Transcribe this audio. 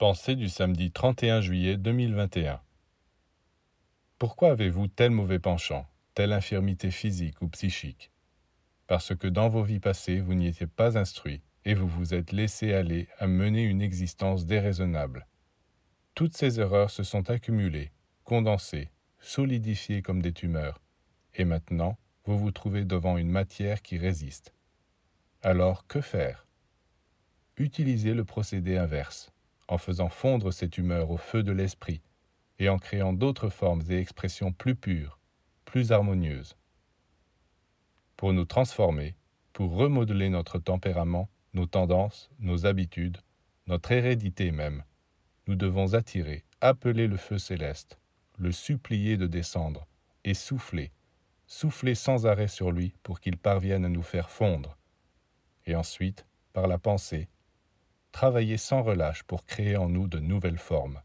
Pensée du samedi 31 juillet 2021. Pourquoi avez-vous tel mauvais penchant, telle infirmité physique ou psychique? Parce que dans vos vies passées, vous n'y étiez pas instruit et vous vous êtes laissé aller à mener une existence déraisonnable. Toutes ces erreurs se sont accumulées, condensées, solidifiées comme des tumeurs, et maintenant vous vous trouvez devant une matière qui résiste. Alors que faire? Utilisez le procédé inverse en faisant fondre cette humeur au feu de l'esprit et en créant d'autres formes et expressions plus pures, plus harmonieuses. Pour nous transformer, pour remodeler notre tempérament, nos tendances, nos habitudes, notre hérédité même, nous devons attirer, appeler le feu céleste, le supplier de descendre, et souffler, souffler sans arrêt sur lui pour qu'il parvienne à nous faire fondre. Et ensuite, par la pensée, travailler sans relâche pour créer en nous de nouvelles formes.